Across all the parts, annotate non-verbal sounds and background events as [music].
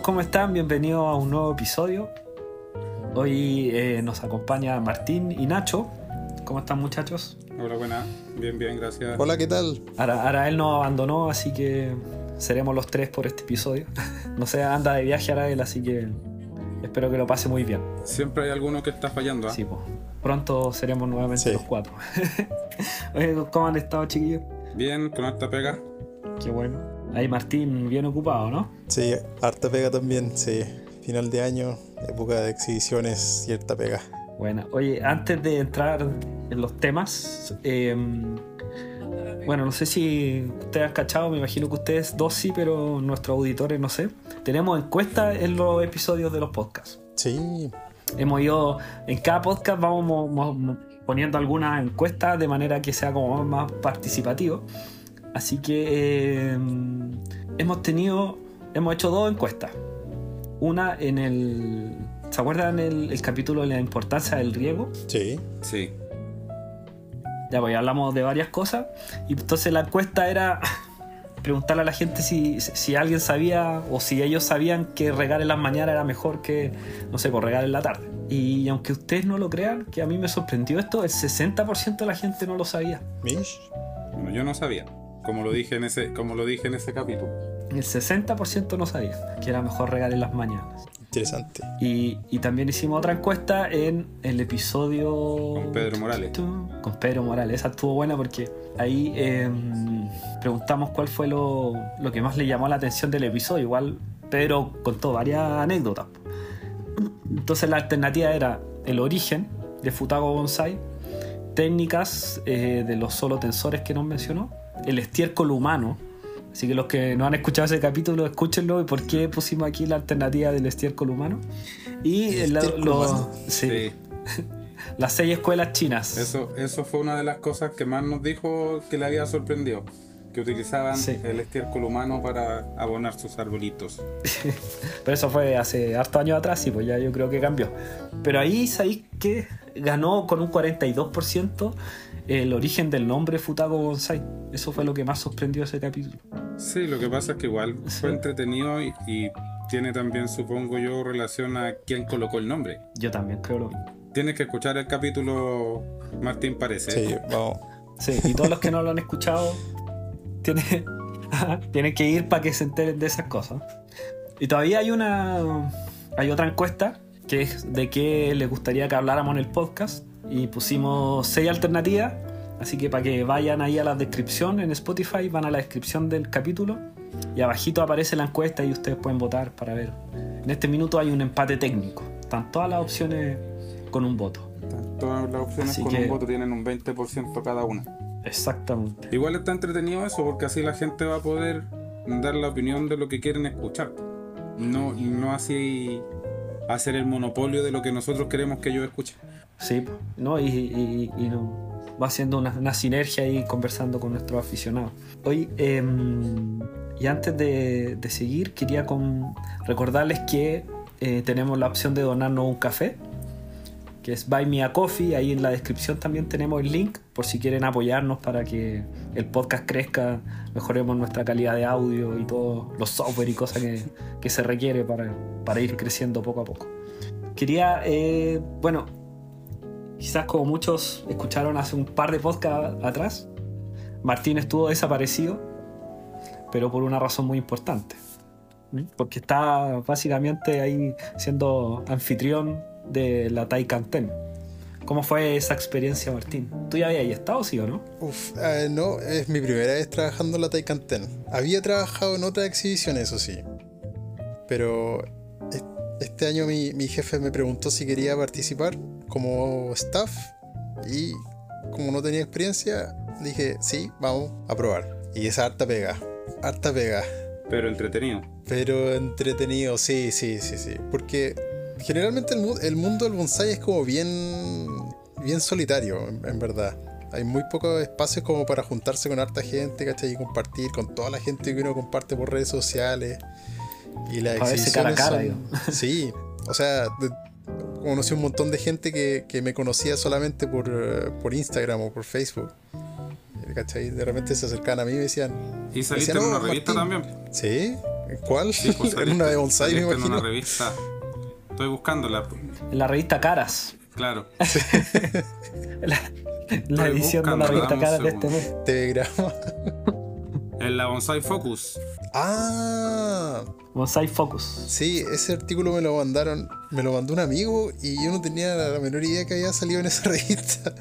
todos, ¿cómo están? Bienvenidos a un nuevo episodio. Hoy eh, nos acompaña Martín y Nacho. ¿Cómo están muchachos? Hola, buena. Bien, bien, gracias. Hola, ¿qué tal? Ahora, ahora él nos abandonó, así que seremos los tres por este episodio. [laughs] no sé, anda de viaje ahora él, así que espero que lo pase muy bien. Siempre hay alguno que está fallando. ¿eh? Sí, pues. Pronto seremos nuevamente Sí. los cuatro. [laughs] Oye, ¿cómo han estado, chiquillos? Bien, con harta pega. Qué bueno. Ahí Martín bien ocupado, ¿no? Sí, harta pega también, sí. Final de año, época de exhibiciones, cierta pega. Bueno, oye, antes de entrar en los temas, eh, bueno, no sé si ustedes han cachado, me imagino que ustedes dos sí, pero nuestros auditores no sé. Tenemos encuestas en los episodios de los podcasts. Sí, Hemos ido, en cada podcast vamos mo- mo- mo- poniendo algunas encuestas de manera que sea como más participativo. Así que eh, hemos tenido, hemos hecho dos encuestas. Una en el, ¿se acuerdan el, el capítulo de la importancia del riego? sí. Sí. Ya pues ya hablamos de varias cosas. Y entonces la encuesta era [laughs] preguntarle a la gente si, si alguien sabía o si ellos sabían que regar en las mañanas era mejor que, no sé, por regar en la tarde. Y aunque ustedes no lo crean, que a mí me sorprendió esto, el 60% de la gente no lo sabía. Mish. Bueno, yo no sabía. Como lo dije en ese, como lo dije en ese capítulo. El 60% no sabía que era mejor regar en las mañanas. Interesante. Y, y también hicimos otra encuesta en el episodio... Con Pedro Morales. Con Pedro Morales. Esa estuvo buena porque ahí eh, preguntamos cuál fue lo, lo que más le llamó la atención del episodio. Igual Pedro contó varias anécdotas. Entonces la alternativa era el origen de Futago Bonsai, técnicas eh, de los solo tensores que nos mencionó, el estiércol humano. Así que los que no han escuchado ese capítulo, escúchenlo y por qué pusimos aquí la alternativa del estiércol humano. Y El la- estiércol los- humano. sí, [laughs] las seis escuelas chinas. Eso, eso fue una de las cosas que más nos dijo que le había sorprendido. Que utilizaban Sí. el estiércol humano para abonar sus arbolitos. [laughs] Pero eso fue hace harto años atrás y pues ya yo creo que cambió. Pero ahí sabéis que ganó con un 42% el origen del nombre Futago Bonsai. Eso fue lo que más sorprendió ese capítulo. Sí, lo que pasa es que igual Sí. fue entretenido y, y tiene también, supongo yo, relación a quién colocó el nombre. Yo también creo lo mismo. Tienes que escuchar el capítulo, Martín parece. Sí, vamos. Sí, y todos los que no lo han escuchado tienen, [laughs] tienen que ir para que se enteren de esas cosas. Y todavía hay una hay otra encuesta que es de qué les gustaría que habláramos en el podcast y pusimos seis alternativas, así que para que vayan ahí a la descripción en Spotify, van a la descripción del capítulo y abajito aparece la encuesta y ustedes pueden votar para ver. En este minuto hay un empate técnico, están todas las opciones con un voto. Todas las opciones Así con que- un voto tienen un 20% cada una. Exactamente. Igual está entretenido eso porque así la gente va a poder dar la opinión de lo que quieren escuchar. No, no así hacer el monopolio de lo que nosotros queremos que ellos escuchen. Sí, ¿no? Y, va haciendo una, sinergia ahí conversando con nuestros aficionados. Hoy, em, y antes de, seguir, quería recordarles que eh, tenemos la opción de donarnos un café, que es Buy Me a Coffee. Ahí en la descripción también tenemos el link por si quieren apoyarnos para que el podcast crezca, mejoremos nuestra calidad de audio y todos los software y cosas que, que se requiere para, para ir creciendo poco a poco. Quería, eh, bueno, quizás como muchos escucharon hace un par de podcasts atrás, Martín estuvo desaparecido, pero por una razón muy importante. ¿Mm? Porque está básicamente ahí siendo anfitrión de la Taikanten. ¿Cómo fue esa experiencia, Martín? ¿Tú ya habías estado, sí o no? Uf, eh, no, es mi primera vez trabajando en la Taikanten. Había trabajado en otra exhibición, eso sí. Pero es- este año mi, mi jefe me preguntó si quería participar como staff y como no tenía experiencia, dije, sí, vamos a probar. Y esa harta pega, harta pega. Pero entretenido. Pero entretenido, sí, sí, sí, sí. Porque generalmente el, mu- el mundo del bonsai es como bien, bien solitario, en, en verdad. Hay muy pocos espacios como para juntarse con harta gente, ¿cachai? Y compartir con toda la gente que uno comparte por redes sociales. Y las cara a exhibiciones cara, son- Sí, o sea, de- conocí un montón de gente que, que me conocía solamente por, eh, por Instagram o por Facebook. ¿Cachai? De repente se acercaban a mí y me decían, Y saliste Decían, en una "Oh, revista Martín". también. Sí, ¿Cuál? Sí, pues, [laughs] en una de bonsai, me saliste en una imagino. revista. Estoy buscándola. En la revista Caras. Claro. [laughs] La, edición de la revista Caras de este mes. TV grama. En la Bonsai Focus. Ah, Bonsai Focus. sí, ese artículo me lo mandaron, me lo mandó un amigo y yo no tenía la menor idea que había salido en esa [laughs] revista.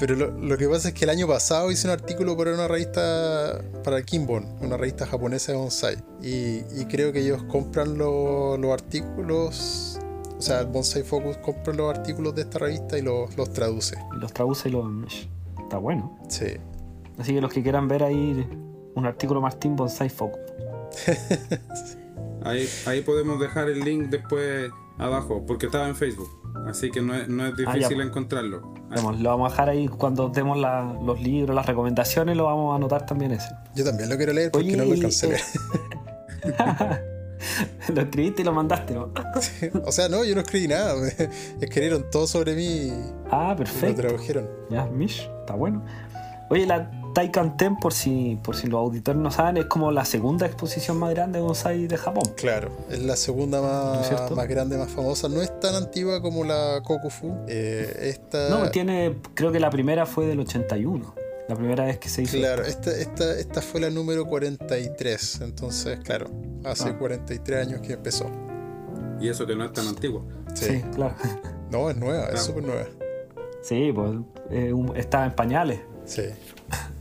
Pero lo, lo que pasa es que el año pasado hice un artículo para una revista, para Kimbon, una revista japonesa de bonsai. Y, y creo que ellos compran lo- los artículos, o sea, Bonsai Focus compra los artículos de esta revista y los, los traduce. Y los traduce y los. Está bueno. Sí. Así que los que quieran ver ahí un artículo Martín Bonsai Focus. Ahí, ahí podemos dejar el link después abajo, porque estaba en Facebook. Así que no es, no es difícil ya. encontrarlo. Vemos, lo vamos a dejar ahí cuando demos la- los libros, las recomendaciones, lo vamos a anotar también ese. Yo también lo quiero leer porque Oye, no lo alcancé a eh. [laughs] [laughs] [laughs] lo escribiste y lo mandaste, ¿no? [laughs] O sea, no, yo no escribí nada. me escribieron todo sobre mí y Ah, lo perfecto. tradujeron. Ya, Mish, está bueno. Oye, la Taikan Ten, por si, por si los auditores no saben, es como la segunda exposición más grande de bonsai de Japón. Claro, es la segunda más grande, más famosa. No es tan antigua como la Kokufu. Eh, esta, No, tiene, creo que la primera fue del 81. La primera vez que se hizo. Claro, esta, esta, esta fue la número 43. Entonces, claro, hace Ah. 43 años que empezó. Y eso que no es tan antiguo. Sí. Sí, claro. No, es nueva, es súper nueva. Sí, pues eh, un- estaba en pañales. Sí.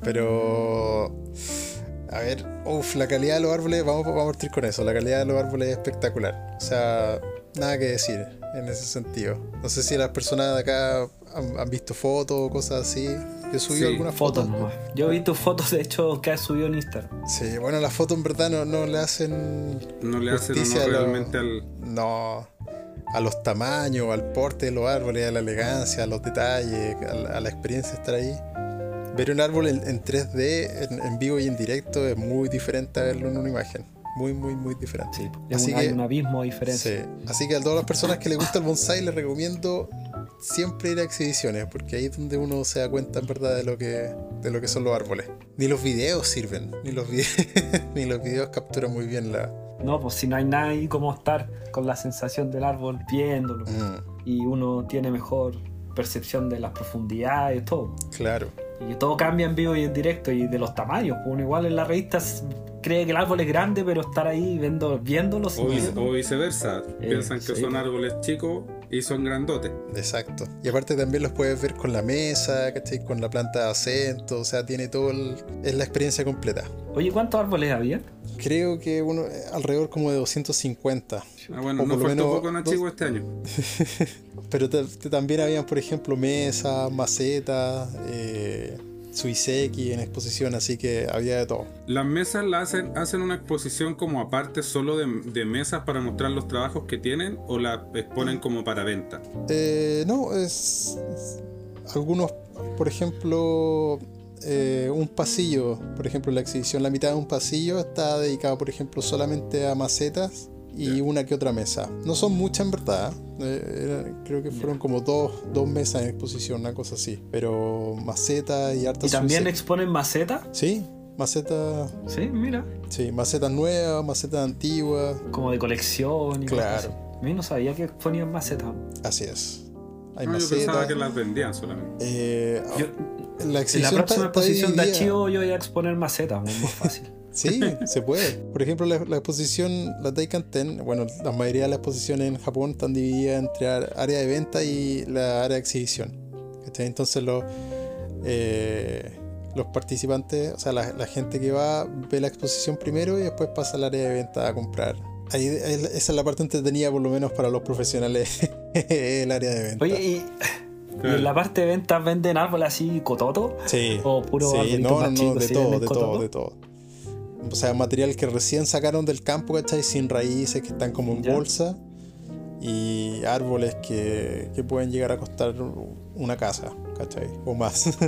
Pero. A ver, uff, la calidad de los árboles, vamos, vamos a partir con eso. La calidad de los árboles es espectacular. O sea, nada que decir en ese sentido. No sé si las personas de acá han, han visto fotos o cosas así. Yo subí Sí, algunas Fotos fotos. nomás. Yo vi tus fotos, de hecho, que has subido en Instagram. Sí, bueno, las fotos en verdad no, no le hacen. No le hacen honor lo- realmente al. No. A los tamaños, al porte de los árboles, a la elegancia, a los detalles, a la, a la experiencia de estar ahí. Ver un árbol en, en 3D, en, en vivo y en directo, es muy diferente a verlo en una imagen. Muy, muy, muy diferente. Sí, es Así un, hay que- un abismo de diferencia. Sí. Así que a todas las personas que les gusta el bonsai les recomiendo siempre ir a exhibiciones, porque ahí es donde uno se da cuenta en verdad de lo que, de lo que son los árboles. Ni los videos sirven, ni los, vide- [laughs] ni los videos capturan muy bien la... No, pues si no hay nada ahí como estar con la sensación del árbol viéndolo. Mm, Y uno tiene mejor percepción de las profundidades, todo. claro. Y todo cambia en vivo y en directo y de los tamaños. pues Uno igual en la revista s- cree que el árbol es grande, pero estar ahí viendo, viéndolo sin O, o viceversa. Eh, Piensan que sí. son árboles chicos y son grandotes. Exacto. Y aparte también los puedes ver con la mesa, ¿cachai? Con la planta de acento, o sea, tiene todo el... es la experiencia completa. Oye, ¿cuántos árboles había? Creo que uno alrededor como de 250. Ah, bueno, no faltó menos poco dos- Chico este año. [laughs] Pero ta- ta- también habían, por ejemplo, mesas, macetas, eh, suiseki en exposición, así que había de todo. Las mesas la hacen, hacen una exposición como aparte solo de, de mesas para mostrar los trabajos que tienen o la exponen como para venta. Eh, no, es, es- algunos, por ejemplo, eh, un pasillo, por ejemplo, la exhibición, la mitad de un pasillo está dedicado, por ejemplo, solamente a macetas y Ya. una que otra mesa. No son muchas en verdad, eh, era- creo que fueron como dos, dos mesas en exposición, una cosa así, pero macetas y hartas ¿Y también exponen macetas? Sí, macetas, Sí, mira. sí, macetas nuevas, macetas antiguas, Como de colección y cosas Claro. así. A mí no sabía que exponían macetas. así es. Hay No, yo pensaba que las vendían solamente. eh, Yo- la en la próxima exposición de archivo yo voy a exponer macetas, es más fácil. [laughs] Sí, [laughs] se puede. Por ejemplo, la, la exposición, la Taikan Ten, bueno, la mayoría de las exposiciones en Japón están divididas entre área de venta y la área de exhibición. Entonces los, eh, los participantes, o sea, la, la gente que va ve la exposición primero y después pasa al área de venta a comprar. Ahí, esa es la parte entretenida, por lo menos para los profesionales, [laughs] el área de venta. Oye, ¿y, y en la parte de ventas venden árboles así cototo? Sí, O puro sí, no, no, de ¿sí todo, de todo, de todo. O sea, material que recién sacaron del campo, ¿cachai? Sin raíces, que están como en bolsa. Y árboles que, que pueden llegar a costar una casa, ¿cachai? O más. [laughs]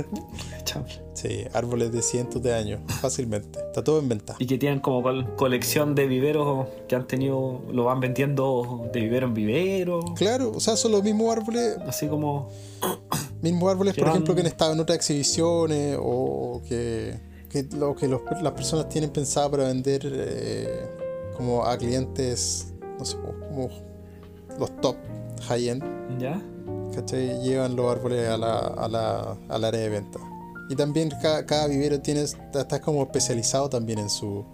Sí, árboles de cientos de años, fácilmente. Está todo en venta. Y que tienen como col- colección de viveros que han tenido, lo van vendiendo de vivero en vivero. Claro, o sea, son los mismos árboles, Así como. [coughs] mismos árboles, por ejemplo, que han estado en otras exhibiciones o que, que lo que los- las personas tienen pensado para vender eh, como a clientes, no sé, como los top high-end, ¿Ya? ¿cachai? Llevan los árboles a la, a la, al área de venta. Y también cada, cada vivero tiene, está como especializado también en su,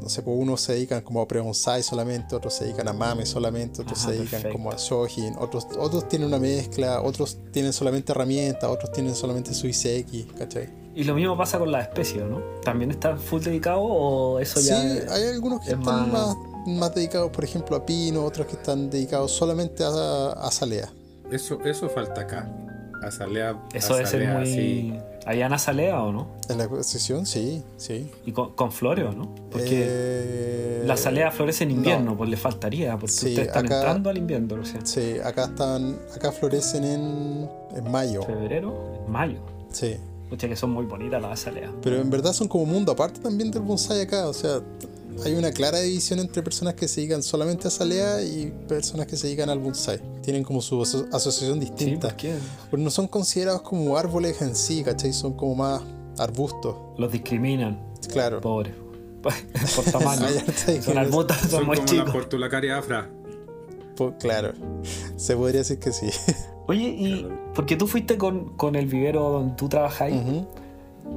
no sé, pues unos se dedican como a pre-bonsai solamente, otros se dedican a mame solamente, otros Ajá, se dedican perfecto. como a shojin, otros, otros tienen una mezcla, otros tienen solamente herramientas, otros tienen solamente su ICX, ¿cachai? Y lo mismo pasa con las especies, ¿no? ¿También están full dedicados o eso Sí, ya hay algunos que es están más- más... dedicados, por ejemplo, a pino, otros que están dedicados solamente a, a salea. Eso, eso falta acá. Azalea, Eso debe ser azalea, muy... sí. ¿Allá en Azalea o no? En la exposición, sí, sí. Y con, con flores, ¿o no? Porque Eh, la azalea florece en invierno, no. pues le faltaría, porque Sí, ustedes están acá- entrando al invierno, o sea, Sí, acá están, acá florecen en, en mayo. febrero, en mayo. Sí. Escucha que son muy bonitas las azaleas. Pero en verdad son como mundo aparte también del bonsai acá. O sea, hay una clara división entre personas que se dedican solamente a salea y personas que se dedican al bonsai. Tienen como su aso- asociación Sí, distinta. ¿por qué? Pero no son considerados como árboles en sí, ¿cachai? Son como más arbustos. Los discriminan, Claro. pobres. [laughs] Por [laughs] tamaño. Son arbustos, son, Son muy como chicos. la portulacaria afra. Claro. Se podría decir que sí. [laughs] Oye, y porque tú fuiste con, con el vivero donde tú trabajas ahí, Ujú.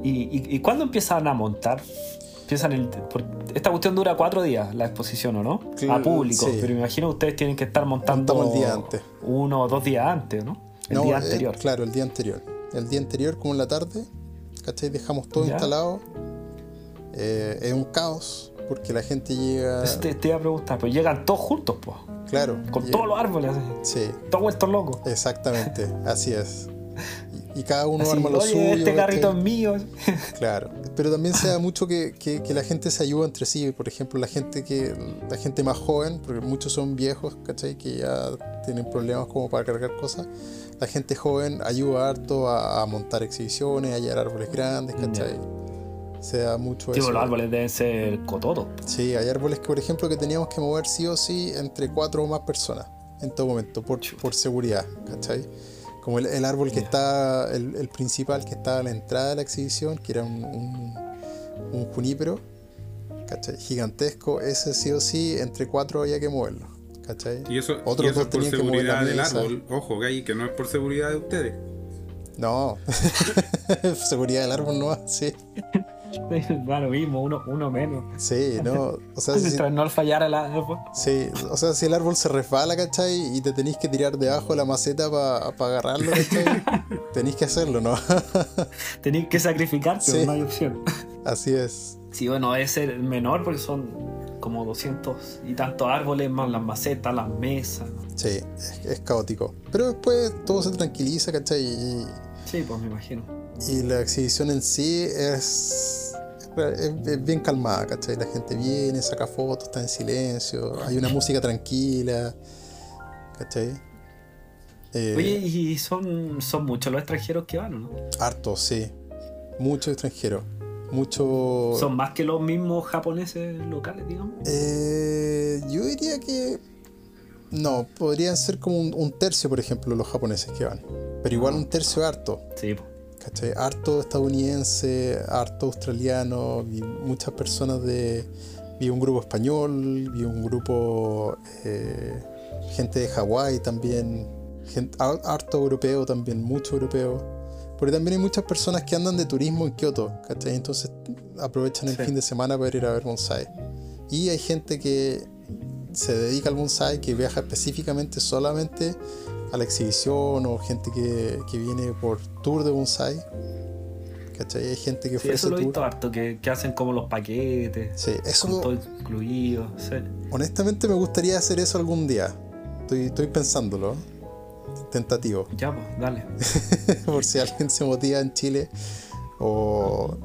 y, y, y cuándo empiezan a montar? Empiezan el, por- esta cuestión dura cuatro días, la exposición, ¿o no? Cl- a público, sí. pero me imagino que ustedes tienen que estar montando Montamos el día antes. uno o dos días antes, ¿no? El No, día eh, anterior. claro, el día anterior. El día anterior, como en la tarde, ¿cachai? Dejamos todo Ya. instalado. Eh, es un caos, porque la gente llega. Te, te iba a preguntar, pero llegan todos juntos, pues, Claro. con todos los árboles, Sí, todos vueltos locos. exactamente, [laughs] así es. Y, y cada uno Así, arma lo Oye, suyo. este carrito es mío. [laughs] Claro. Pero también se da [laughs] mucho que, que- que la gente se ayuda entre sí. Por ejemplo, la gente que la gente más joven, porque muchos son viejos, ¿cachai? Que ya tienen problemas como para cargar cosas. La gente joven ayuda harto a, a montar exhibiciones, a hallar árboles grandes, ¿cachai? Se da mucho Tipo, eso. los árboles deben ser cototos. Sí, hay árboles que, por ejemplo, que teníamos que mover sí o sí entre cuatro o más personas en todo momento, por, por seguridad, ¿cachai? Como el, el árbol que Ya. está, el, el principal que estaba a la entrada de la exhibición, que era un, un, un junípero, ¿cachai? Gigantesco, ese sí o sí, entre cuatro había que moverlo, ¿cachai? Y eso, Otros y eso dos es por tenían que mover la seguridad del árbol. Ojo, Gay, que no es por seguridad de ustedes. No, [laughs] seguridad del árbol no, sí, [laughs] [laughs] Va lo mismo, uno, uno menos. sí, no, o sea, [laughs] si, no fallara la. Sí, o sea, si el árbol se resbala, ¿cachai? Y te tenéis que tirar debajo de la maceta para agarrarlo, ¿cachai? [laughs] tenéis que hacerlo, ¿no? Tenéis que sacrificarte, Sí. no hay opción. Así es. Sí, bueno, es el menor porque son como 200 y tantos árboles, más las macetas, las mesas. Sí, es, es caótico. Pero después todo se tranquiliza, ¿cachai? Y, Sí, pues me imagino. y la exhibición en sí es, es- bien calmada, ¿cachai? La gente viene, saca fotos, está en silencio, hay una música tranquila, ¿cachai? Eh, Oye, y son, son muchos los extranjeros que van, ¿o no? Harto, sí. Mucho extranjero. Mucho. Son más que los mismos japoneses locales, digamos. Eh, yo diría que. No, podrían ser como un, un tercio, por ejemplo, los japoneses que van. Pero igual un tercio harto. Sí, pues. ¿Cachai? Harto estadounidense, harto australiano, vi muchas personas de. Vi un grupo español, vi un grupo. eh, gente de Hawái también. gen- har- harto europeo también, mucho europeo. Porque también hay muchas personas que andan de turismo en Kioto, ¿cachai? Entonces aprovechan el Sí. fin de semana para ir a ver bonsai. Y hay gente que se dedica al bonsai, que viaja específicamente solamente a la exhibición, o gente que, que viene por tour de bonsai. ¿Cachai? Hay gente que Sí, ofrece eso lo he visto harto, que, que hacen como los paquetes, Sí, con eso todo incluido. sí. honestamente me gustaría hacer eso algún día. Estoy, estoy pensándolo. Tentativo. Ya, pues, dale. [laughs] por si alguien se motiva en Chile o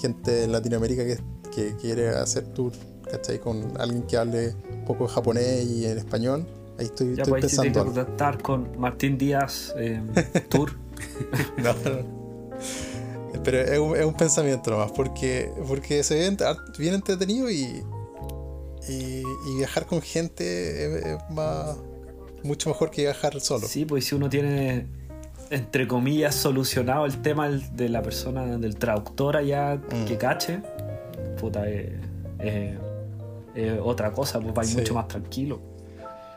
gente en Latinoamérica que, que quiere hacer tour, ¿cachai? Con alguien que hable un poco de japonés y en español. Ahí estoy, Ya estoy pues pensando. que contactar con Martín Díaz eh, Tour. [laughs] No, no. Pero es un, es un pensamiento nomás, porque, porque se ve bien entretenido y, y, y viajar con gente es, es más, mucho mejor que viajar solo. Sí, pues si uno tiene, entre comillas, solucionado el tema de la persona, del traductor allá Mm. que cache, puta, eh, eh, eh, otra cosa, pues Sí. mucho más tranquilo.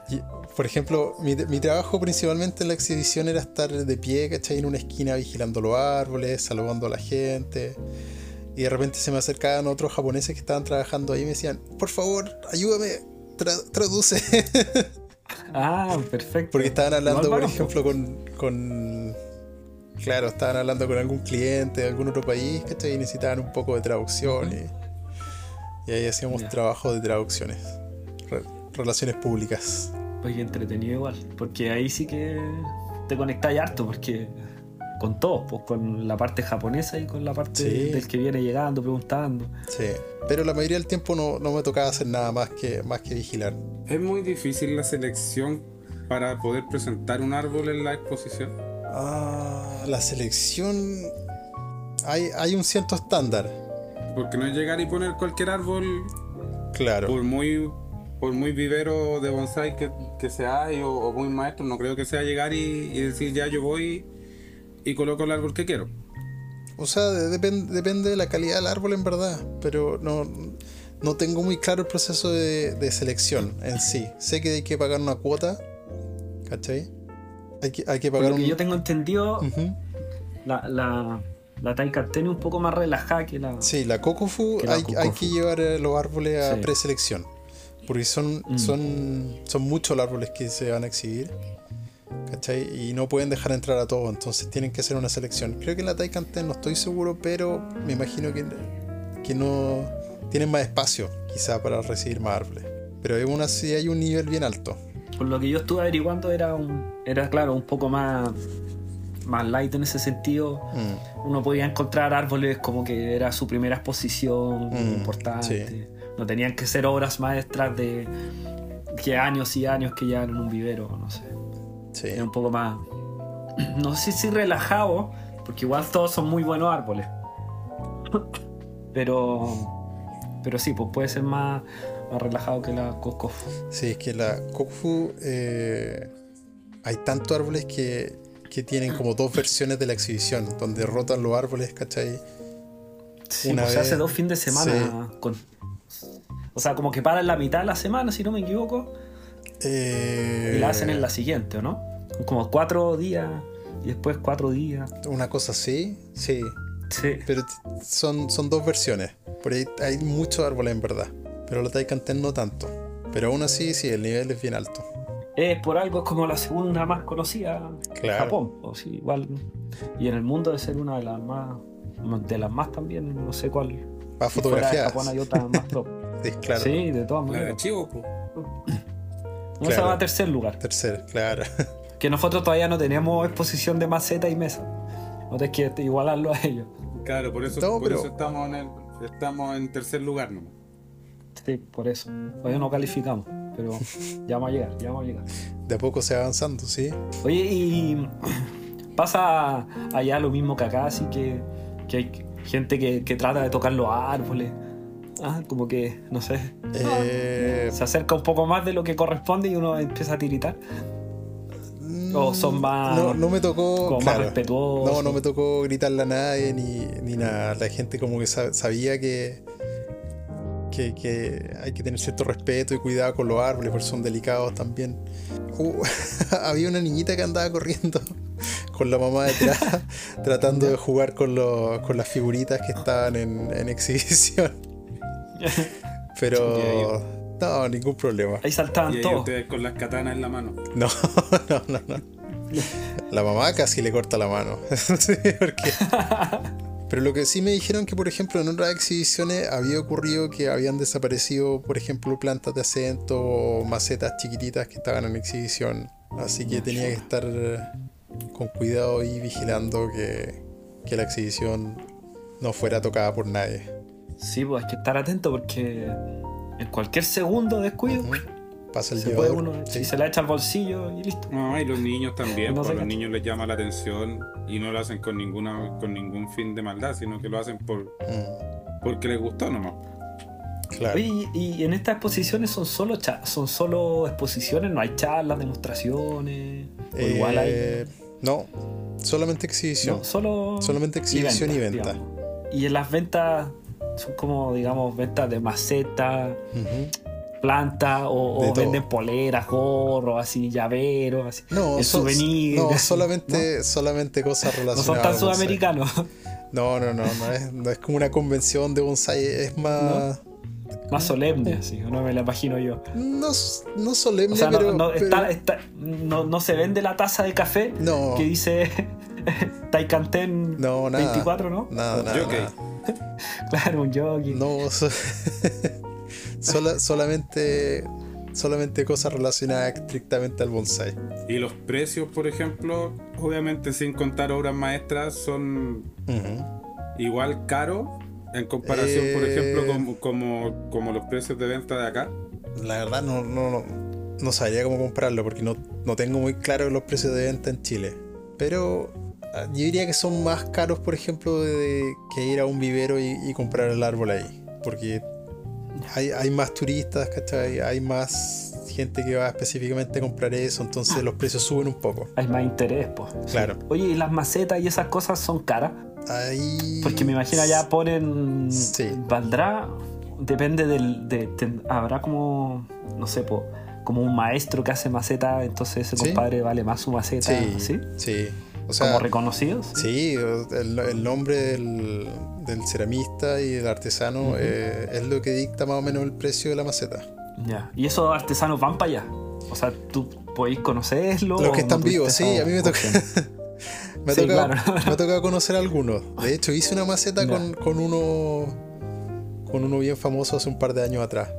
Y, por ejemplo, mi, mi trabajo principalmente en la exhibición era estar de pie, ¿cachai? En una esquina vigilando los árboles, saludando a la gente. Y de repente se me acercaban otros japoneses que estaban trabajando ahí y me decían, por favor, ayúdame, tra- traduce. [laughs] Ah, perfecto. Porque estaban hablando, por ejemplo, con, con- Claro, estaban hablando con algún cliente de algún otro país, ¿cachai? Y necesitaban un poco de traducción. Y, y ahí hacíamos Ya. trabajo de traducciones. Re- relaciones públicas. Oye, entretenido igual, porque ahí sí que te conectáis harto, porque con todos, pues con la parte japonesa y con la parte Sí. del que viene llegando, preguntando. Sí. Pero la mayoría del tiempo no, no me tocaba hacer nada más que, más que vigilar. Es muy difícil la selección para poder presentar un árbol en la exposición. Ah, la selección. Hay, hay un cierto estándar. Porque no es llegar y poner cualquier árbol, Claro. por muy por muy vivero de bonsai que, que sea o, o muy maestro, no creo que sea llegar y, y decir ya yo voy y coloco el árbol que quiero. O sea, de- depen- depende de la calidad del árbol en verdad. Pero no, no tengo muy claro el proceso de, de selección en sí. Sé que hay que pagar una cuota. ¿Cachai? Hay que, hay que pagar lo que un. yo tengo entendido, Ujú. la, la, la Taikateni es un poco más relajada que la. Sí, la Kokofu Que la hay, hay que llevar eh, los árboles a Sí. preselección. Porque son, Mm. son, son muchos los árboles que se van a exhibir. ¿Cachai? Y no pueden dejar entrar a todos, entonces tienen que hacer una selección. Creo que en la Taikanten no estoy seguro, pero me imagino que, que no tienen más espacio, quizá, para recibir más árboles. Pero aún así hay un nivel bien alto. Por lo que yo estuve averiguando, era, un, era claro, un poco más, más light en ese sentido. Mm. Uno podía encontrar árboles como que era su primera exposición Mm, importante. No tenían que ser obras maestras de que años y años que ya en un vivero, no sé. Sí. Era un poco más. [clears throat] No sé si relajado, porque igual todos son muy buenos árboles. [laughs] Pero. Pero sí, pues puede ser más, más relajado que la Cocofu. Sí, es que la Kokofu eh, hay tantos árboles que, que tienen como dos versiones de la exhibición, donde rotan los árboles, ¿cachai? Sí, Una pues vez- hace dos fines de semana. Con, o sea, como que para en la mitad de la semana, si no me equivoco. Eh, Y la hacen en la siguiente, ¿o ¿no? Como cuatro días y después cuatro días. Una cosa así, sí. Sí. Pero son, son dos versiones. Por ahí hay muchos árboles en verdad. Pero la Taikanten no tanto. Pero aún así, sí, el nivel es bien alto. Es por algo, es como la segunda más conocida en Claro. Japón. O sí, igual. Y en el mundo debe ser una de las más. De las más también, no sé cuál. Si de fotografiadas. Japón hay otra más top. Sí, claro. Sí, de todas maneras. Chivo, po. No se claro. va a tercer lugar. Tercer, claro. [laughs] Que nosotros todavía no tenemos exposición de maceta y mesa. No te quieres igualarlo a ellos. Claro, por eso, No, por pero- eso estamos, en el, estamos en tercer lugar. ¿no? Sí, por eso. Todavía no calificamos. Pero [laughs] ya vamos a llegar, ya vamos a llegar. De a poco se va avanzando, sí. Oye, y [clears throat] pasa allá lo mismo que acá, así que, que hay gente que, que trata de tocar los árboles. Ah, como que, no sé, Eh, se acerca un poco más de lo que corresponde y uno empieza a tiritar. O son más- No, no me tocó. como más claro. respetuosos. No, no me tocó gritarle a nadie ni, ni nada. La gente como que sa- sabía que, que, que hay que tener cierto respeto y cuidado con los árboles, porque son delicados también. Uh, [laughs] había una niñita que andaba corriendo [laughs] con la mamá detrás, [laughs] tratando de jugar con, los, con las figuritas que estaban en, en exhibición. [laughs] Pero no, ningún problema. Ahí saltaban Y ahí todos. ustedes con las katanas en la mano. No, [laughs] no, no, no. La mamá casi le corta la mano. [laughs] Sí, porque- Pero lo que sí me dijeron que, por ejemplo, en otras exhibiciones había ocurrido que habían desaparecido, por ejemplo, plantas de acento o macetas chiquititas que estaban en exhibición. Así que tenía que estar con cuidado y vigilando que, que la exhibición no fuera tocada por nadie. Sí, pues hay que estar atento porque en cualquier segundo descuido Pasa el se puede uno, Sí. y se la echa al bolsillo y listo. No, y los niños también, No pues, se a los niños les llama la atención y no lo hacen con ninguna con ningún fin de maldad, sino que lo hacen por Mm, porque les gustó nomás. claro. Y, y en estas exposiciones son solo son solo exposiciones, no hay charlas, demostraciones. o igual hay. Eh, No, solamente exhibición. no, solo. solamente exhibición y venta. Y en las ventas son como, digamos, ventas de maceta, Ujú. plantas o, o venden poleras, gorros, así, llaveros, así. No, el so- souvenir. no [laughs] solamente, solamente cosas No relacionadas. son tan sudamericanos. No, no, no, no es, no es como una convención de bonsai, es más. Más solemne, así, no me la imagino yo. No, no solemne, O sea, no, pero. no, pero- está- está- no, no se vende la taza de café No. que dice [laughs] Taikanten No, nada. 24, ¿no? Nada, nada. Jockey. nada. [laughs] Claro, un jockey. No, so- [laughs] sola- solamente, solamente cosas relacionadas estrictamente al bonsai. Y los precios, por ejemplo, obviamente sin contar obras maestras, son igual caros en comparación, por Eh. ejemplo, como, como, como los precios de venta de acá. La verdad no, no, no, no sabría cómo comprarlo porque no, no tengo muy claro los precios de venta en Chile. Pero yo diría que son más caros, por ejemplo, de, que ir a un vivero y, y comprar el árbol ahí. Porque hay, hay más turistas, ¿cachai? Hay más gente que va específicamente a comprar eso, entonces los precios suben un poco. Hay más interés, pues. Claro. Oye, ¿y las macetas y esas cosas son caras? Ahí... Porque me imagino ya ponen. Sí. Valdrá. Depende del. De, ten- habrá como. No sé, po, como un maestro que hace maceta, entonces ese Sí. compadre vale más su maceta. Sí, ¿Sí? sí. O sea, como reconocidos. Sí, el, el nombre del, del ceramista y del artesano eh, es lo que dicta más o menos el precio de la maceta. Ya. ¿Y esos artesanos van para allá? O sea, ¿tú podéis conocerlos? Los que están vivos, sí, a mí me toca. [laughs] Me ha Sí, tocado, claro. me ha tocado conocer algunos. De hecho, hice una maceta con, con uno con uno bien famoso hace un par de años atrás.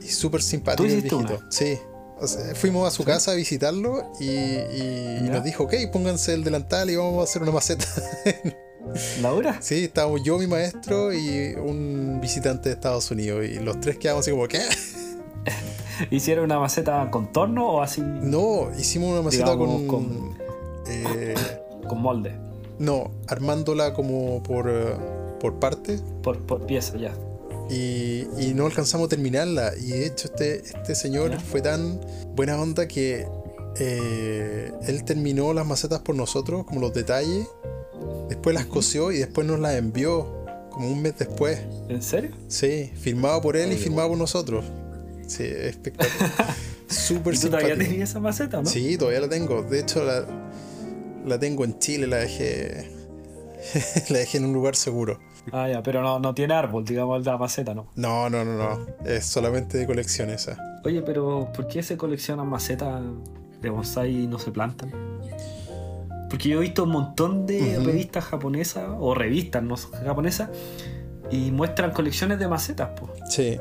Y súper simpático ¿Tú el. Sí. O sea, fuimos a su casa a visitarlo y, nos dijo, ok, pónganse el delantal y vamos a hacer una maceta. [laughs] ¿Laura? Sí, estábamos yo, mi maestro y un visitante de Estados Unidos. Y los tres quedamos así como, ¿qué? [laughs] ¿Hicieron una maceta con torno o así No, hicimos una maceta Digamos, con... con- eh, con molde? no, armándola como por, eh, por parte Por, por pieza, ya. Y, y no alcanzamos a terminarla. Y de hecho este, este señor fue tan buena onda que eh, él terminó las macetas por nosotros, como los detalles, después las cosió y después nos las envió como un mes después. ¿En serio? Sí, firmado por él y firmado por nosotros. Sí, espectacular. [laughs] Súper ¿Y tú todavía simpático. tenías esa maceta, no? Sí, todavía la tengo. De hecho, la, la tengo en Chile, la dejé. [laughs] la dejé en un lugar seguro. [laughs] Ah, ya, pero no, no tiene árbol, digamos, la maceta, ¿no? No, no, no, no. Es solamente de colección esa. Oye, pero ¿por qué se coleccionan macetas de bonsai y no se plantan? Porque yo he visto un montón de revistas japonesas, o revistas no japonesas, y muestran colecciones de macetas, pues. Sí.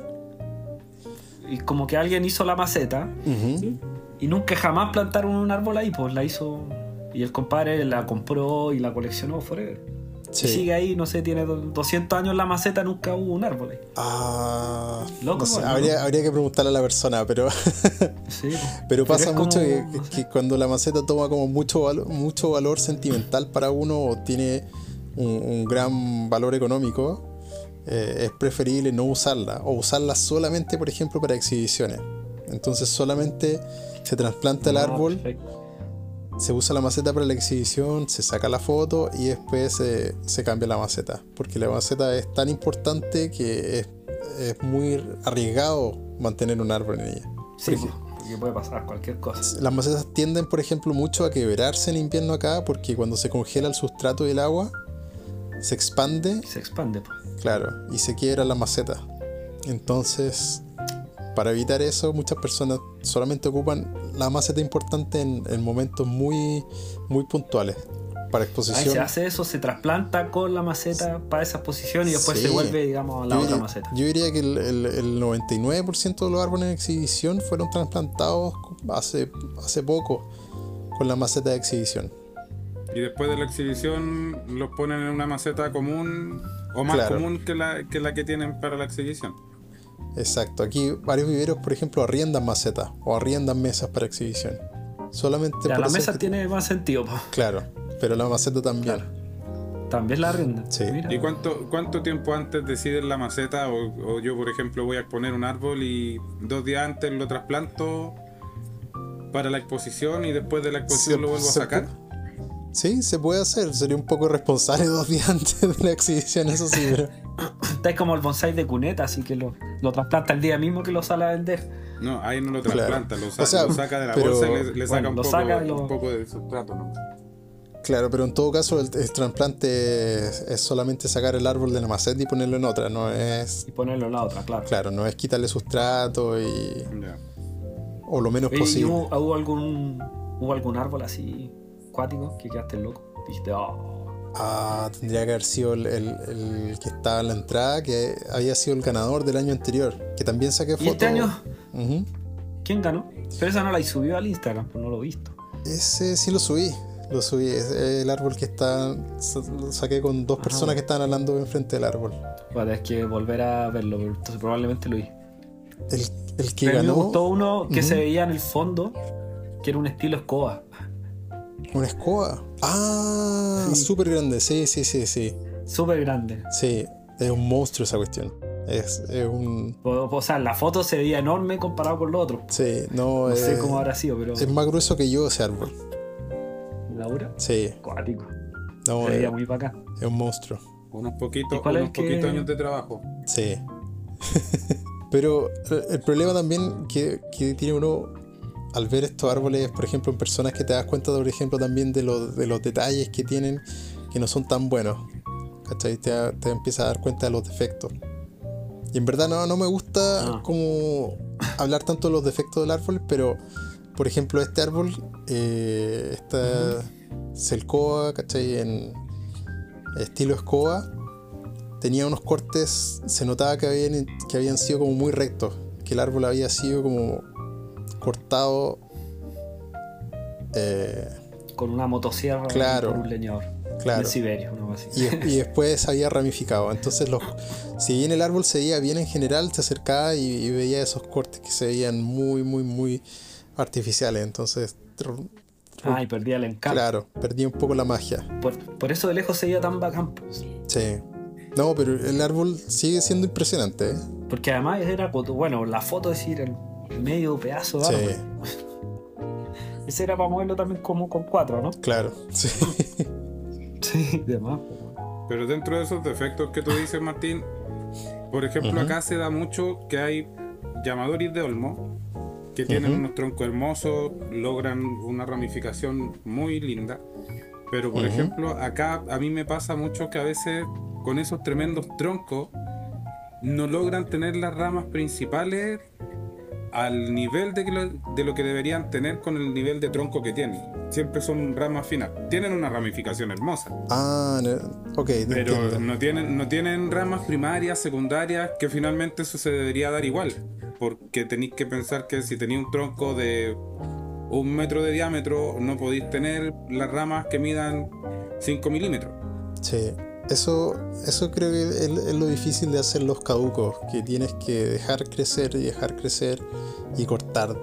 Y como que alguien hizo la maceta y nunca jamás plantaron un árbol ahí, pues la hizo. Y el compadre la compró y la coleccionó forever. Sí. Sigue ahí, no sé, tiene do- 200 años la maceta, nunca hubo un árbol ahí. Ah, Loco, no habría, habría que preguntarle a la persona, pero, [laughs] Sí, pero pasa como- mucho que, no sé. que cuando la maceta toma como mucho, valo- mucho valor sentimental para uno o tiene un, un gran valor económico, eh, es preferible no usarla o usarla solamente, por ejemplo, para exhibiciones. Entonces solamente se trasplanta el árbol, perfecto. Se usa la maceta para la exhibición, se saca la foto y después se, se cambia la maceta. Porque la maceta es tan importante que es, es muy arriesgado mantener un árbol en ella. Sí, Por pues, porque puede pasar cualquier cosa. Las macetas tienden, por ejemplo, mucho a quebrarse en invierno acá porque cuando se congela el sustrato y el agua, se expande, Se expande, pues. claro, y se quiebra la maceta. Entonces, para evitar eso, muchas personas solamente ocupan la maceta importante en, en momentos muy, muy puntuales. Para Ahí exposición. se hace eso, se trasplanta con la maceta para esa posición y después Sí. se vuelve, digamos, a la yo, otra diría, maceta. yo diría que el, el- el 99% de los árboles en exhibición fueron trasplantados hace, hace poco con la maceta de exhibición. Y después de la exhibición los ponen en una maceta común o más Claro. común que la, que la que tienen para la exhibición. Exacto. Aquí varios viveros, por ejemplo, arriendan macetas o arriendan mesas para exhibición. Solamente Ya, por la mesa que- tiene más sentido. Claro, pero la maceta también. También la rienda. Sí. ¿Y cuánto, cuánto tiempo antes deciden la maceta? O, o yo, por ejemplo, voy a exponer un árbol y dos días antes lo trasplanto para la exposición y después de la exposición Se- lo vuelvo a sacar. Sí, se puede hacer. Sería un poco irresponsable [laughs] dos días antes de la exhibición, eso sí, pero. [laughs] estáis como el bonsai de cuneta, así que lo, lo trasplanta el día mismo que lo sale a vender. No, ahí no lo Claro. trasplanta, lo, sa- O sea, lo saca de la pero- bolsa y le, le saca bueno, un, poco, saca y lo- un poco de sustrato, ¿no? Claro, pero en todo caso el, el trasplante es, es solamente sacar el árbol de la maceta y ponerlo en otra, no es... Y ponerlo en la otra, claro. Claro, no es quitarle sustrato y... O lo menos ¿y posible. hubo, hubo algún, hubo algún árbol así cuático que quedaste loco? Dijiste, oh, Ah, tendría que haber sido el, el- el que estaba en la entrada, que había sido el ganador del año anterior, que también saqué fotos. ¿Y este año quién ganó? Pero esa no la subió al Instagram, pues no lo he visto. Ese sí lo subí, lo subí. Es el árbol que está, lo saqué con dos Ajá. personas que estaban hablando enfrente del árbol. Vale, es que volver a verlo, entonces probablemente lo vi. El, el que Pero a mí me ganó, gustó uno que se veía en el fondo, que era un estilo escoba. Una escoba. Ah, Sí. súper grande, sí, sí, sí, sí. Súper grande. Sí, es un monstruo esa cuestión. Es, es un... O, o sea, la foto se veía enorme comparado con los otros. Sí, no, No sé es, cómo habrá sido, pero. es más grueso que yo ese árbol. Laura, Sí, acuático. no, se veía es, muy bacán. es un monstruo. Unos poquitos, ¿Y cuál es unos que- poquitos años de trabajo. Sí. [laughs] Pero el- el problema también que, que tiene uno al ver estos árboles, por ejemplo, en personas que te das cuenta, por ejemplo, también de los, de los detalles que tienen que no son tan buenos. ¿Cachai? Te, te empiezas a dar cuenta de los defectos. Y en verdad no, no me gusta Ah. como hablar tanto de los defectos del árbol, pero por ejemplo este árbol, eh, esta Selcoa, ¿cachai? En estilo escoba, tenía unos cortes, se notaba que habían, que habían sido como muy rectos, que el árbol había sido como cortado. eh, Con una motosierra Claro. por un leñador. claro. De Siberia, una cosa así. Y, y [laughs] después había ramificado. Entonces, los, si bien el árbol se veía bien en general, te acercaba y, y veía esos cortes que se veían muy, muy, muy artificiales. Entonces, Ah, y perdía el encanto. claro, perdí un poco la magia. Por, por eso de lejos se veía tan bacán. pues. Sí. No, pero el árbol sigue siendo impresionante. ¿eh? Porque además era, bueno, la foto es decir, el medio pedazo de Sí, árbol. [laughs] Ese era para moverlo también como con cuatro, ¿no? claro. [laughs] Sí. Sí, de más. pues. Pero dentro de esos defectos que tú dices, Martín, por ejemplo, acá se da mucho que hay llamadores de olmo que tienen unos troncos hermosos, logran una ramificación muy linda. Pero, por ejemplo, acá a mí me pasa mucho que a veces con esos tremendos troncos no logran tener las ramas principales al nivel de, que lo, de lo que deberían tener con el nivel de tronco que tienen. Siempre son ramas finas. Tienen una ramificación hermosa. Ah, no, ok, Pero entiendo. no tienen, no tienen ramas primarias, secundarias, que finalmente eso se debería dar igual. Porque tenéis que pensar que si tenéis un tronco de un metro de diámetro, no podéis tener las ramas que midan 5 milímetros. Sí, eso, eso creo que es, es lo difícil de hacer los caducos, que tienes que dejar crecer y dejar crecer y cortar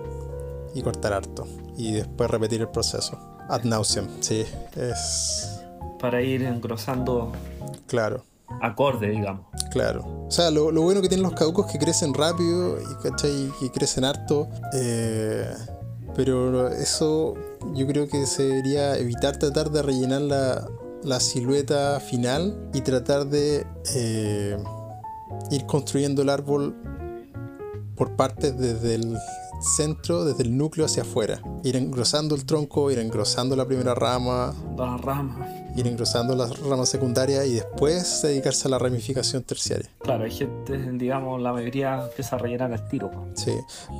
y cortar harto y después repetir el proceso. Ad nauseam, sí, es Para ir engrosando claro, acorde, digamos. claro. O sea, lo, lo bueno que tienen los caducos es que crecen rápido y, ¿cachai? y crecen harto, eh, pero eso yo creo que se debería evitar tratar de rellenar la, la silueta final y tratar de eh, ir construyendo el árbol por partes desde el centro, desde el núcleo hacia afuera. Ir engrosando el tronco, ir engrosando la primera rama, Las ramas. ir engrosando las ramas secundarias y después dedicarse a la ramificación terciaria. Claro, hay gente, digamos, la mayoría empieza a rellenar al tiro. Sí.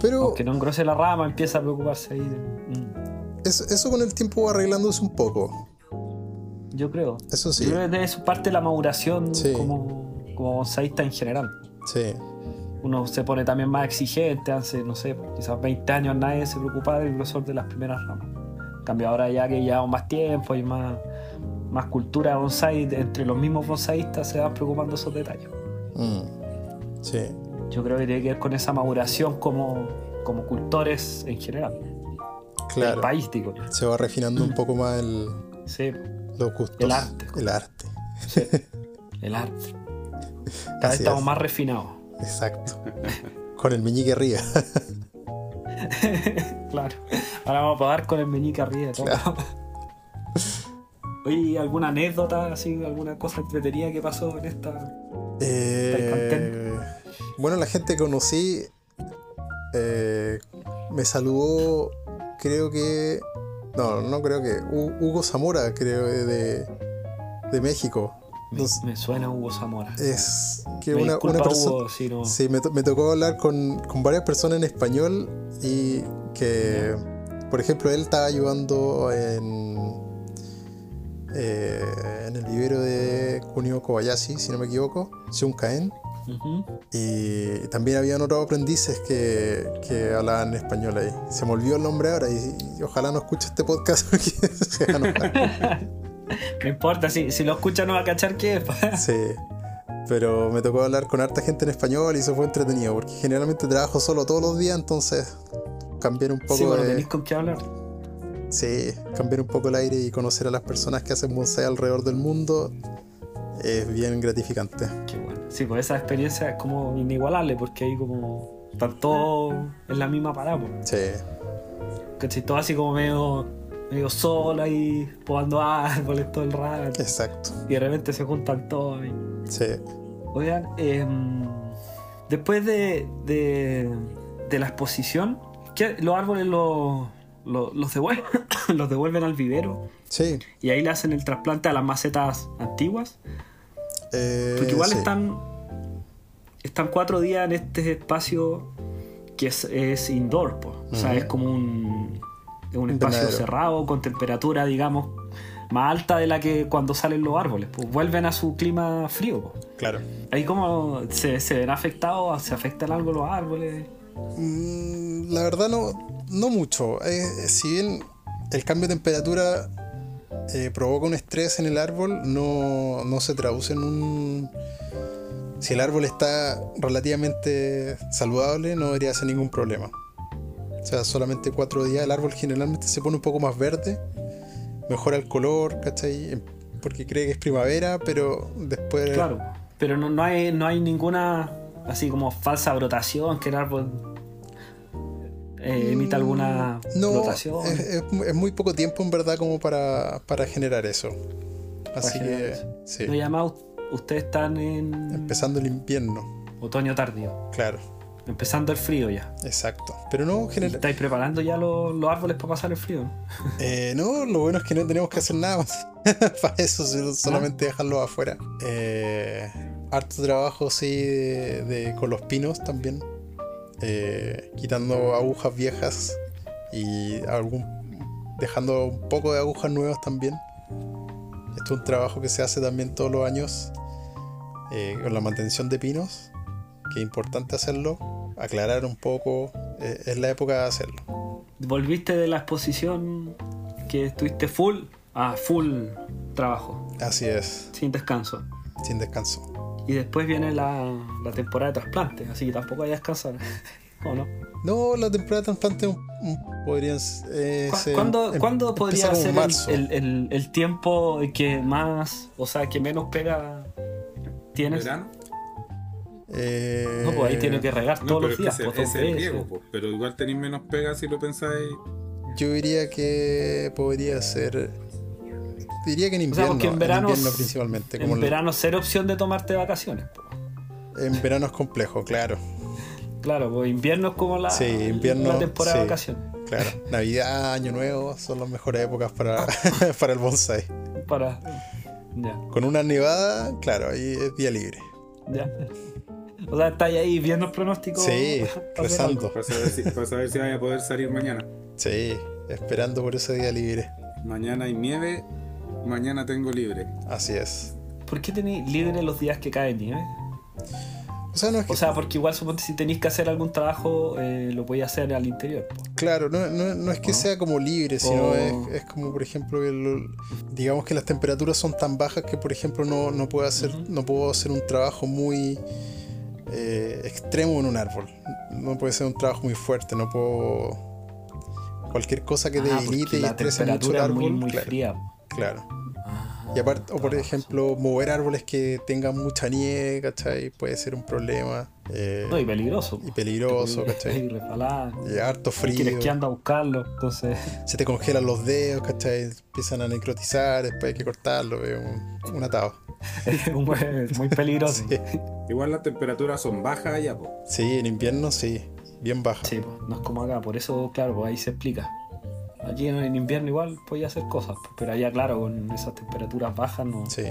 Pero Aunque no engrose la rama, empieza a preocuparse ahí. de- mm, eso, eso con el tiempo va arreglándose un poco. Yo creo. Eso sí. Yo creo que es parte de la maduración Sí. como, como bonsaísta en general. Sí. Uno se pone también más exigente, hace, no sé, quizás 20 años nadie se preocupaba del grosor de las primeras ramas. En cambio, ahora ya que llevamos más tiempo y más, más cultura de bonsai, entre los mismos bonsaístas se van preocupando esos detalles. Mm. Sí. Yo creo que tiene que ver con esa maduración como, como cultores en general. Del Claro. país, digo. Se va refinando un poco más el, Sí, los gustos. El arte. El arte. el arte. Cada vez estamos es. más refinados. Exacto. Con el meñique arriba. [laughs] Claro. Ahora vamos a pagar con el meñique arriba. Claro. Oye, ¿alguna anécdota, así, alguna cosa entretenida que pasó en esta Eh, bueno, la gente que conocí eh, me saludó, creo que. No, no creo que. Hu- Hugo Zamora, creo, de, de México. Me, suena Hugo Zamora. Es que Me una, una persona. Si no- Sí, me, to- me tocó hablar con, con varias personas en español y que, por ejemplo, él estaba ayudando en, eh, en el vivero de Kunio Kobayashi, si no me equivoco, Shunkaen. Y también habían otros aprendices que, que hablaban español ahí. Se me olvidó el nombre ahora y, y ojalá no escuche este podcast [laughs] se. [laughs] No importa, si, si lo escucha no va a cachar qué es. Sí. Pero me tocó hablar con harta gente en español y eso fue entretenido porque generalmente trabajo solo todos los días, entonces cambiar un poco sí, bueno, de... tenéis con qué hablar. Sí, cambiar un poco el aire y conocer a las personas que hacen bonsai alrededor del mundo es bien gratificante. Qué bueno. Sí, pues esa experiencia es como inigualable porque ahí como están todos en la misma parada. pues. Sí, ¿Cachai? Todo así como medio, medio solo ahí, podando árboles todo el rato. exacto. Y de repente se juntan todos ahí. Sí. Oigan, em, después de, de, de la exposición, ¿qué- los árboles los, los, los devuelven, [coughs] los devuelven al vivero Sí. y ahí le hacen el trasplante a las macetas antiguas. Eh, Porque igual sí. están, están cuatro días en este espacio que es, es indoor, po. o sea, es como un, un espacio cerrado con temperatura, digamos, más alta de la que cuando salen los árboles. Pues vuelven a su clima frío. po. Claro. Ahí como se, se ven afectados, se afectan algo los árboles. Mm, La verdad no, no mucho. Eh, si bien el cambio de temperatura eh, provoca un estrés en el árbol, no, no se traduce en un... Si el árbol está relativamente saludable, no debería ser ningún problema. O sea, solamente cuatro días el árbol generalmente se pone un poco más verde, mejora el color, ¿cachai? Em, Porque cree que es primavera, pero después... Claro. Pero no, no, hay, no hay ninguna así como falsa brotación, que el árbol eh, emita alguna Mm, No, brotación. es, es mu- es muy poco tiempo en verdad como para, para generar eso. Así que, eso. sí, No, y además ustedes están en empezando el invierno, otoño tardío, claro, empezando el frío ya. exacto. Pero no, genera- ¿Estáis preparando ya los, los árboles para pasar el frío? ¿no? [laughs] eh, no, lo bueno es que no tenemos que hacer nada [laughs] para eso, solamente dejarlo afuera. Eh, harto trabajo, sí, de, de- con los pinos también. Eh, quitando agujas viejas y algún dejando un poco de agujas nuevas también. Esto es un trabajo que se hace también todos los años eh, con la mantención de pinos, que es importante hacerlo, aclarar un poco, eh, es la época de hacerlo. ¿Volviste de la exposición que estuviste full? Ah, full trabajo, Así es, sin descanso. sin descanso. Y después viene la, la temporada de trasplantes, así que tampoco hay que descansar. [laughs] ¿O no? No, la temporada de trasplante un- un- podrían eh, ¿Cu- ser- ¿Cuándo, em- podría ser el, el- el- el tiempo que más, o sea, que menos pega tienes? ¿Verano? Eh, No, pues ahí tiene que regar No, todos los es que días. ese, pues, ese es el veces. riego, po. pero igual tenéis menos pega si lo pensáis. Yo diría que podría ser. Diría que en O sea, invierno, porque en verano, invierno principalmente. En verano cero opción de tomarte vacaciones. po. en verano es complejo, claro. Claro, pues invierno es como la, Sí, invierno, la temporada sí. de vacaciones. Claro, Navidad, Año Nuevo son las mejores épocas para, [laughs] para el bonsai. Para... Ya, Con una nevada, claro, ahí es día libre. ya. O sea, estáis ahí viendo el pronóstico. Sí, [laughs] rezando. Para saber, si, para saber si vaya a poder salir mañana. Sí, esperando por ese día libre. Mañana hay nieve, mañana tengo libre. Así es. ¿Por qué tenéis libre los días que cae nieve? O sea, no es que, O sea, porque igual suponte si tenéis que hacer algún trabajo, eh, lo podéis hacer al interior. po. claro, no, no- no es que ¿No? sea como libre, sino O- es, es como, por ejemplo, que lo- digamos que las temperaturas son tan bajas que, por ejemplo, no, no, puedo, hacer, no puedo hacer un trabajo muy eh, extremo en un árbol. No puede ser un trabajo muy fuerte, no puedo... Cualquier cosa que Ah, debilite y la estrese mucho el es árbol, muy, muy claro, fría. Claro. Ah, Y aparte, o por ejemplo, mover árboles que tengan mucha nieve, ¿cachai? Puede ser un problema. Eh, No, y peligroso. y peligroso, ¿cachai? hay resbalar. Y harto Hay frío. que andan a buscarlo, entonces. Se te congelan los dedos, ¿cachai? Empiezan a necrotizar, después hay que cortarlo, es un, un atado. [laughs] es muy, muy peligroso. Sí. Igual las temperaturas son bajas allá, po. Sí, en invierno sí, bien baja. Sí, pues, no es como acá, por eso, claro, ahí se explica. Aquí en, invierno igual podía hacer cosas, pues, pero allá, claro, con esas temperaturas bajas, no. Sí.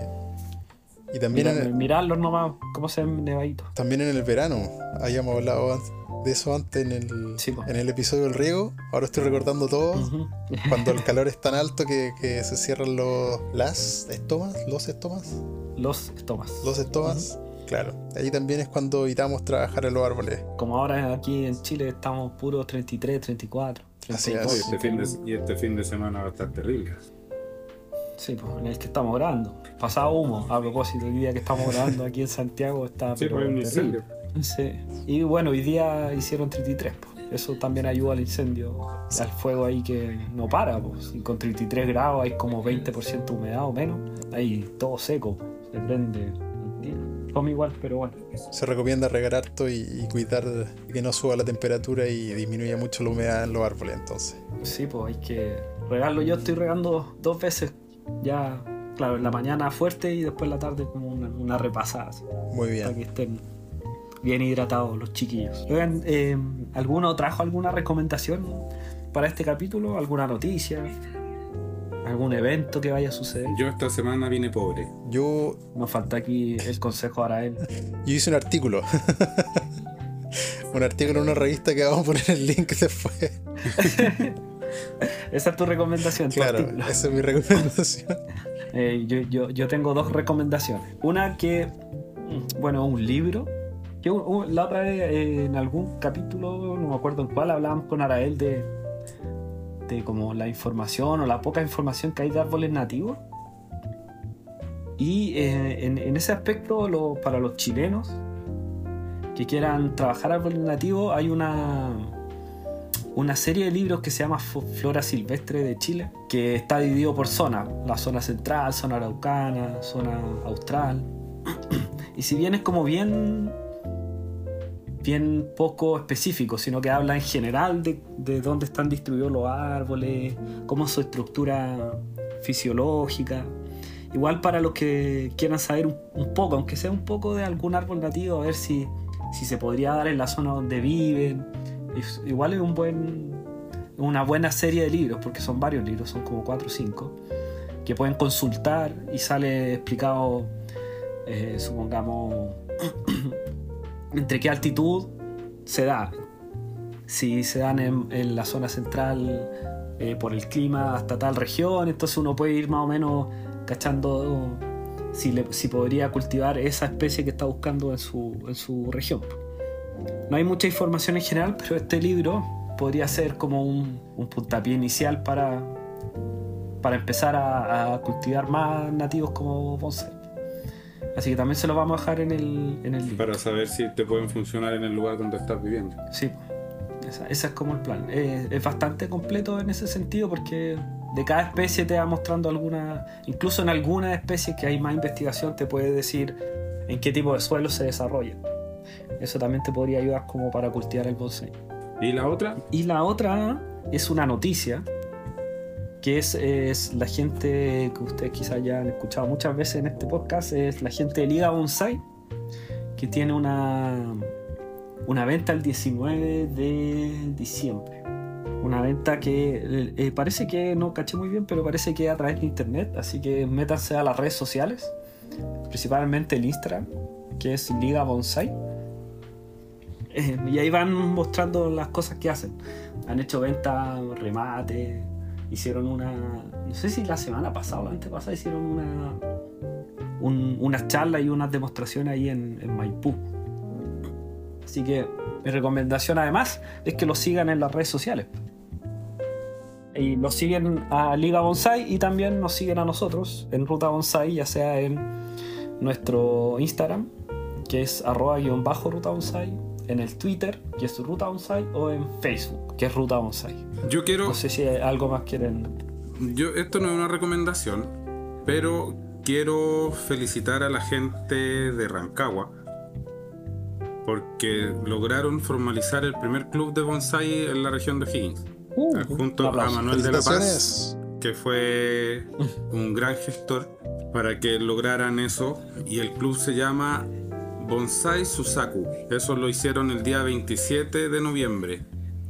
Y también, el, mirarlos nomás, cómo se ven nevaditos. también en el verano, habíamos hablado de eso antes en el, Sí, en el episodio del riego. Ahora estoy recordando todo. [laughs] Cuando el calor es tan alto que, que se cierran los, las estomas, los estomas, Los estomas. los estomas. Claro, ahí también es cuando evitamos trabajar en los árboles. Como ahora aquí en Chile estamos puros 33, 34, Así 32. es. Y este, fin de, y este fin de semana va a estar terrible. Sí, pues en el que estamos grabando. Pasado humo, a propósito, el día que estamos grabando aquí en Santiago está Sí, pero pues hay un terrible. incendio. Sí. Y bueno, hoy día hicieron 33, pues. Eso también ayuda al incendio, al fuego ahí que no para, pues. Y con 33 grados hay como 20% de humedad o menos. Ahí todo seco, pues. se prende. Come igual, pero bueno. Se recomienda regar harto y, y cuidar que no suba la temperatura y disminuya mucho la humedad en los árboles entonces. Sí, pues hay que regarlo. Yo estoy regando dos veces ya, claro, en la mañana fuerte y después en la tarde como una, una repasada. así, Muy para bien. que estén bien hidratados los chiquillos. Oigan, eh, ¿alguno trajo alguna recomendación para este capítulo? ¿Alguna noticia? ¿Algún evento que vaya a suceder? Yo esta semana vine pobre. Yo, Nos falta aquí el consejo Arael. yo hice un artículo. [laughs] un artículo en una revista que vamos a poner el link después. [laughs] Esa es tu recomendación. Claro, esa es mi recomendación. [laughs] Eh, yo, yo, yo tengo dos recomendaciones. Una que, mm, bueno, un libro. Que un- un- la otra vez eh, en algún capítulo, no me acuerdo en cuál, hablábamos con Arael de, de como la información o la poca información que hay de árboles nativos. Y eh, en, en ese aspecto, lo- para los chilenos que quieran trabajar árboles nativos, hay una, una serie de libros que se llama Flora Silvestre de Chile, que está dividido por zona, la zona central, zona araucana, zona austral. [clears throat] Y si bien es como bien bien poco específico, sino que habla en general de, de dónde están distribuidos los árboles, cómo su estructura fisiológica. Igual para los que quieran saber un, poco, aunque sea un poco de algún árbol nativo, a ver si, si se podría dar en la zona donde viven. Igual es un buen, una buena serie de libros, porque son varios libros, son como 4 o 5, que pueden consultar y sale explicado, eh, supongamos, [clears throat] entre qué altitud se da. Si se dan en, la zona central eh, por el clima hasta tal región, entonces uno puede ir más o menos cachando si, le- si podría cultivar esa especie que está buscando en su, en su región. No hay mucha información en general, pero este libro podría ser como un, un puntapié inicial para, para empezar a, a cultivar más nativos como bonsai. Así que también se lo vamos a dejar en el, en el link. Para saber si te pueden funcionar en el lugar donde estás viviendo. Sí, esa, ese es como el plan. Eh, es bastante completo en ese sentido porque de cada especie te va mostrando alguna, incluso en algunas especies que hay más investigación te puede decir en qué tipo de suelo se desarrolla. Eso también te podría ayudar como para cultivar el bonsai. ¿Y la otra? Y la otra es una noticia que es, la gente que ustedes quizás ya han escuchado muchas veces en este podcast, es la gente de Liga Bonsai, que tiene una, una venta el 19 de diciembre. Una venta que eh, parece que no caché muy bien, pero parece que a través de internet, así que métanse a las redes sociales, principalmente el Instagram, que es Liga Bonsai. Eh, y ahí van mostrando las cosas que hacen. Han hecho ventas, remate, hicieron una. No sé si la semana pasada o la antepasada hicieron una. Un, unas charlas y unas demostraciones ahí en, Maipú. Así que mi recomendación además es que los sigan en las redes sociales. Y nos siguen a Liga Bonsai y también nos siguen a nosotros en Ruta Bonsai, ya sea en nuestro Instagram, que es arroba guion bajo Ruta Bonsai, en el Twitter, que es Ruta Bonsai, o en Facebook, que es Ruta Bonsai. Yo quiero. No sé si hay algo más quieren. Yo, esto no es una recomendación, pero quiero felicitar a la gente de Rancagua porque lograron formalizar el primer club de bonsai en la región de Higgins. Uh, junto un a. Manuel de la Paz, que fue [laughs] un gran gestor para que lograran eso. Y el club se llama Bonsai Susaku. Eso lo hicieron el día 27 de noviembre.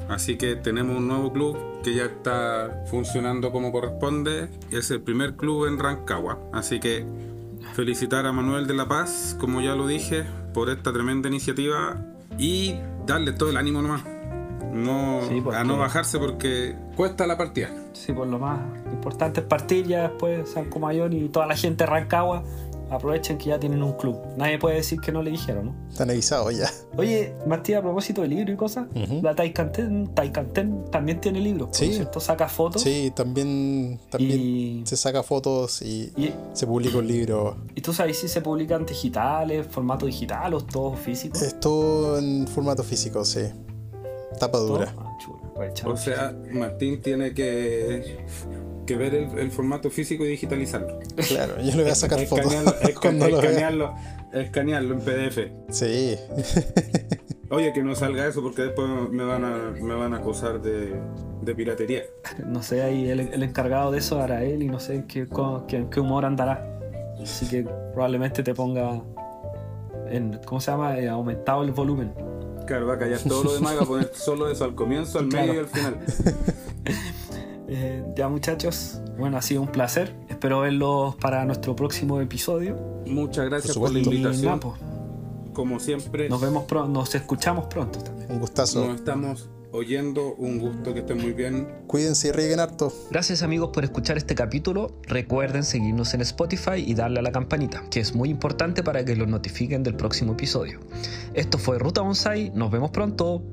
Así que tenemos un nuevo club que ya está funcionando como corresponde. Es el primer club en Rancagua. Así que felicitar a Manuel de la Paz, como ya lo dije, por esta tremenda iniciativa y darle todo el ánimo nomás. No, Sí, porque- A no bajarse porque cuesta la partida. Sí, pues lo más importante es partir ya después San Comayón y toda la gente de Rancagua aprovechen que ya tienen un club. Nadie puede decir que no le dijeron, ¿no? Están avisados ya. Oye, Matías, a propósito de libro y cosas, la Taikanten, Taikanten también tiene libros, Sí. ¿cierto? Saca fotos. Sí, también, también Y, se saca fotos y y, se publica un libro. y tú sabes si se publican digitales, formato digital o todo físico. Esto en formato físico, sí. Tapa Todo. dura. Ah, chulo, pues. O sea, Martín tiene que, que ver el, el formato físico y digitalizarlo. Claro, yo le voy a sacar fotos Escanearlo, [laughs] escanearlo, escanearlo en PDF. Sí, [laughs] Oye, que no salga eso porque después me van a, me van a acusar de, de piratería. No sé, ahí el, el encargado de eso hará él y no sé en qué, humor andará. Así que probablemente te ponga en, ¿cómo se llama? Eh, aumentado el volumen. Claro, va a callar todo lo demás y va a poner [laughs] solo eso al comienzo, al Claro. medio y al final. Eh, ya muchachos, bueno, ha sido un placer. Espero verlos para nuestro próximo episodio. Muchas gracias Por por, la. Y invitación. pues, Como siempre, nos vemos pronto, nos escuchamos pronto también. un gustazo. nos estamos oyendo. Un gusto que estén muy bien. Cuídense y rieguen harto. Gracias amigos por escuchar este capítulo. Recuerden seguirnos en Spotify y darle a la campanita, que es muy importante para que los notifiquen del próximo episodio. Esto fue Ruta Bonsai, nos vemos pronto.